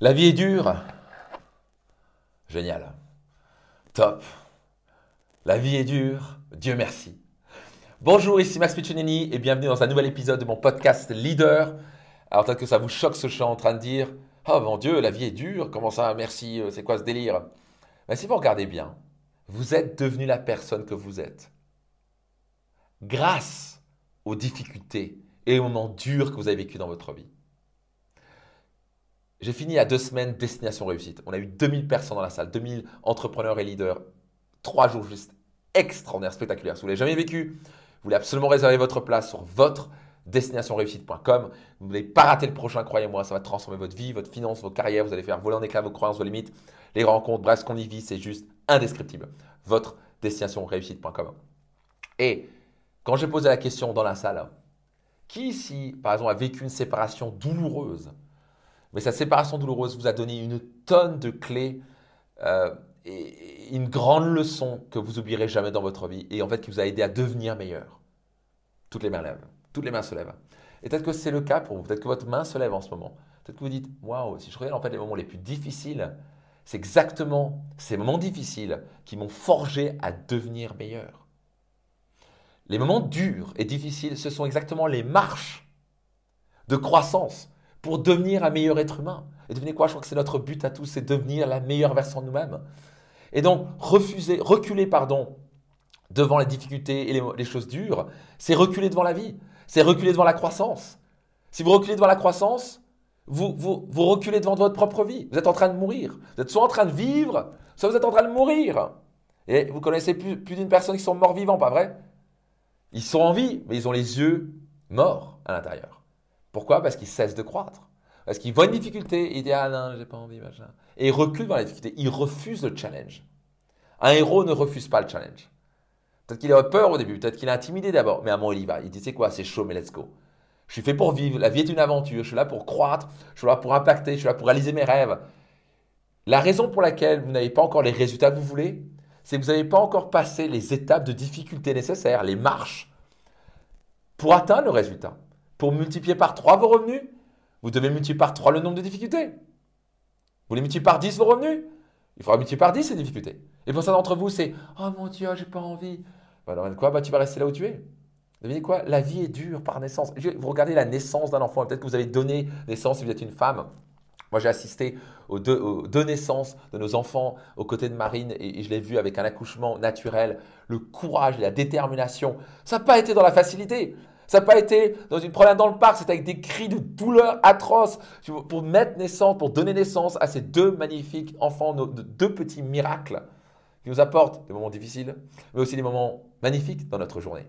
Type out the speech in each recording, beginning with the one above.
La vie est dure. Génial. Top. La vie est dure. Dieu merci. Bonjour, ici Max Piccinini et bienvenue dans un nouvel épisode de mon podcast Leader. Alors peut-être que ça vous choque ce que en train de dire. Oh mon Dieu, la vie est dure. Comment ça Merci. Euh, c'est quoi ce délire? Mais si vous regardez bien, vous êtes devenu la personne que vous êtes. Grâce aux difficultés et aux moments durs que vous avez vécu dans votre vie. J'ai fini à deux semaines Destination Réussite. On a eu 2000 personnes dans la salle, 2000 entrepreneurs et leaders. Trois jours juste extraordinaires, spectaculaires. Si vous ne l'avez jamais vécu, vous voulez absolument réserver votre place sur votre destinationreussite.com. Vous ne voulez pas rater le prochain, croyez-moi, ça va transformer votre vie, votre finance, vos carrières. Vous allez faire voler en éclats vos croyances, vos limites, les rencontres. Bref, ce qu'on y vit, c'est juste indescriptible. Votre destinationreussite.com. Et quand j'ai posé la question dans la salle, qui ici, par exemple, a vécu une séparation douloureuse mais cette séparation douloureuse vous a donné une tonne de clés euh, et une grande leçon que vous oublierez jamais dans votre vie et en fait qui vous a aidé à devenir meilleur. Toutes les mains lèvent, toutes les mains se lèvent. Et peut-être que c'est le cas pour vous, peut-être que votre main se lève en ce moment. Peut-être que vous dites, waouh, si je regarde en fait les moments les plus difficiles, c'est exactement ces moments difficiles qui m'ont forgé à devenir meilleur. Les moments durs et difficiles, ce sont exactement les marches de croissance pour devenir un meilleur être humain. Et devenez quoi Je crois que c'est notre but à tous, c'est devenir la meilleure version de nous-mêmes. Et donc, refuser, reculer, pardon, devant les difficultés et les, choses dures, c'est reculer devant la vie, c'est reculer devant la croissance. Si vous reculez devant la croissance, vous, vous, reculez devant votre propre vie. Vous êtes en train de mourir. Vous êtes soit en train de vivre, soit vous êtes en train de mourir. Et vous connaissez plus d'une personne qui sont morts vivants, pas vrai? Ils sont en vie, mais ils ont les yeux morts à l'intérieur. Pourquoi? Parce qu'il cesse de croître. Parce qu'il voit une difficulté, il dit Ah non, j'ai pas envie, machin. Et il recule dans la difficulté. Il refuse le challenge. Un héros ne refuse pas le challenge. Peut-être qu'il a peur au début, peut-être qu'il est intimidé d'abord, mais à un moment il y va. Il dit C'est quoi? C'est chaud, mais let's go. Je suis fait pour vivre. La vie est une aventure. Je suis là pour croître. Je suis là pour impacter. Je suis là pour réaliser mes rêves. La raison pour laquelle vous n'avez pas encore les résultats que vous voulez, c'est que vous n'avez pas encore passé les étapes de difficulté nécessaires, les marches, pour atteindre le résultat. Pour multiplier par 3 vos revenus, vous devez multiplier par 3 le nombre de difficultés. Vous voulez multiplier par 10 vos revenus Il faudra multiplier par 10 ces difficultés. Et pour ça d'entre vous, c'est Oh mon Dieu, j'ai pas envie. Bah, alors, quoi? Bah, Tu vas rester là où tu es. Savez quoi? La vie est dure par naissance. Vous regardez la naissance d'un enfant. Peut-être que vous avez donné naissance si vous êtes une femme. Moi, j'ai assisté aux deux, naissances de nos enfants aux côtés de Marine et, je l'ai vu avec un accouchement naturel. Le courage la détermination. Ça n'a pas été dans la facilité. Ça n'a pas été dans une promenade dans le parc, c'était avec des cris de douleur atroces pour mettre naissance, pour donner naissance à ces deux magnifiques enfants, nos, deux petits miracles qui nous apportent des moments difficiles, mais aussi des moments magnifiques dans notre journée.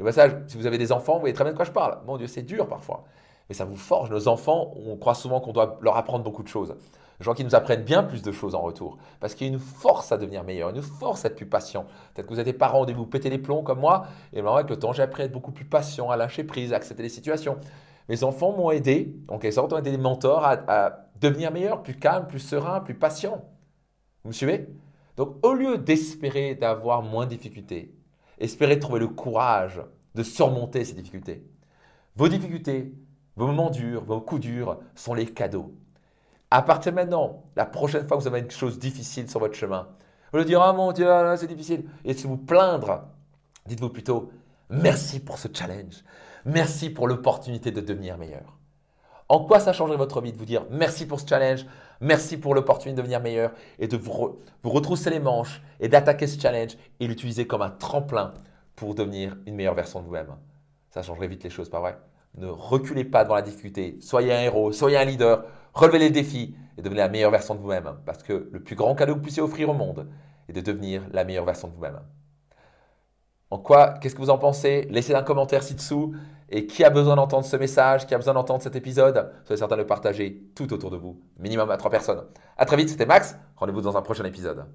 Et voilà ça, si vous avez des enfants, vous voyez très bien de quoi je parle. Mon Dieu, c'est dur parfois. Mais ça vous forge. Nos enfants, on croit souvent qu'on doit leur apprendre beaucoup de choses. Les gens qui nous apprennent bien plus de choses en retour. Parce qu'il y a une force à devenir meilleur, une force à être plus patient. Peut-être que vous êtes des parents vous pétez les plombs comme moi. Et moi, avec le temps, j'ai appris à être beaucoup plus patient, à lâcher prise, à accepter les situations. Mes enfants m'ont aidé, en quelque sorte, ont été des mentors à, à devenir meilleur, plus calme, plus serein, plus patient. Vous me suivez? Donc, au lieu d'espérer d'avoir moins de difficultés, espérez trouver le courage de surmonter ces difficultés. Vos difficultés, vos moments durs, vos coups durs sont les cadeaux. À partir de maintenant, la prochaine fois que vous avez une chose difficile sur votre chemin, vous le dire Ah mon Dieu, c'est difficile. Et si vous plaindre, dites-vous plutôt Merci pour ce challenge. Merci pour l'opportunité de devenir meilleur. En quoi ça changerait votre vie de vous dire merci pour ce challenge, merci pour l'opportunité de devenir meilleur et de vous, vous retrousser les manches et d'attaquer ce challenge et l'utiliser comme un tremplin pour devenir une meilleure version de vous-même. Ça changerait vite les choses, pas vrai? Ne reculez pas devant la difficulté. Soyez un héros, soyez un leader relevez les défis et devenez la meilleure version de vous-même. Parce que le plus grand cadeau que vous puissiez offrir au monde est de devenir la meilleure version de vous-même. En quoi, qu'est-ce que vous en pensez? Laissez un commentaire ci-dessous. Et qui a besoin d'entendre ce message, qui a besoin d'entendre cet épisode, soyez certain de le partager tout autour de vous, minimum à trois personnes. À très vite, c'était Max. Rendez-vous dans un prochain épisode.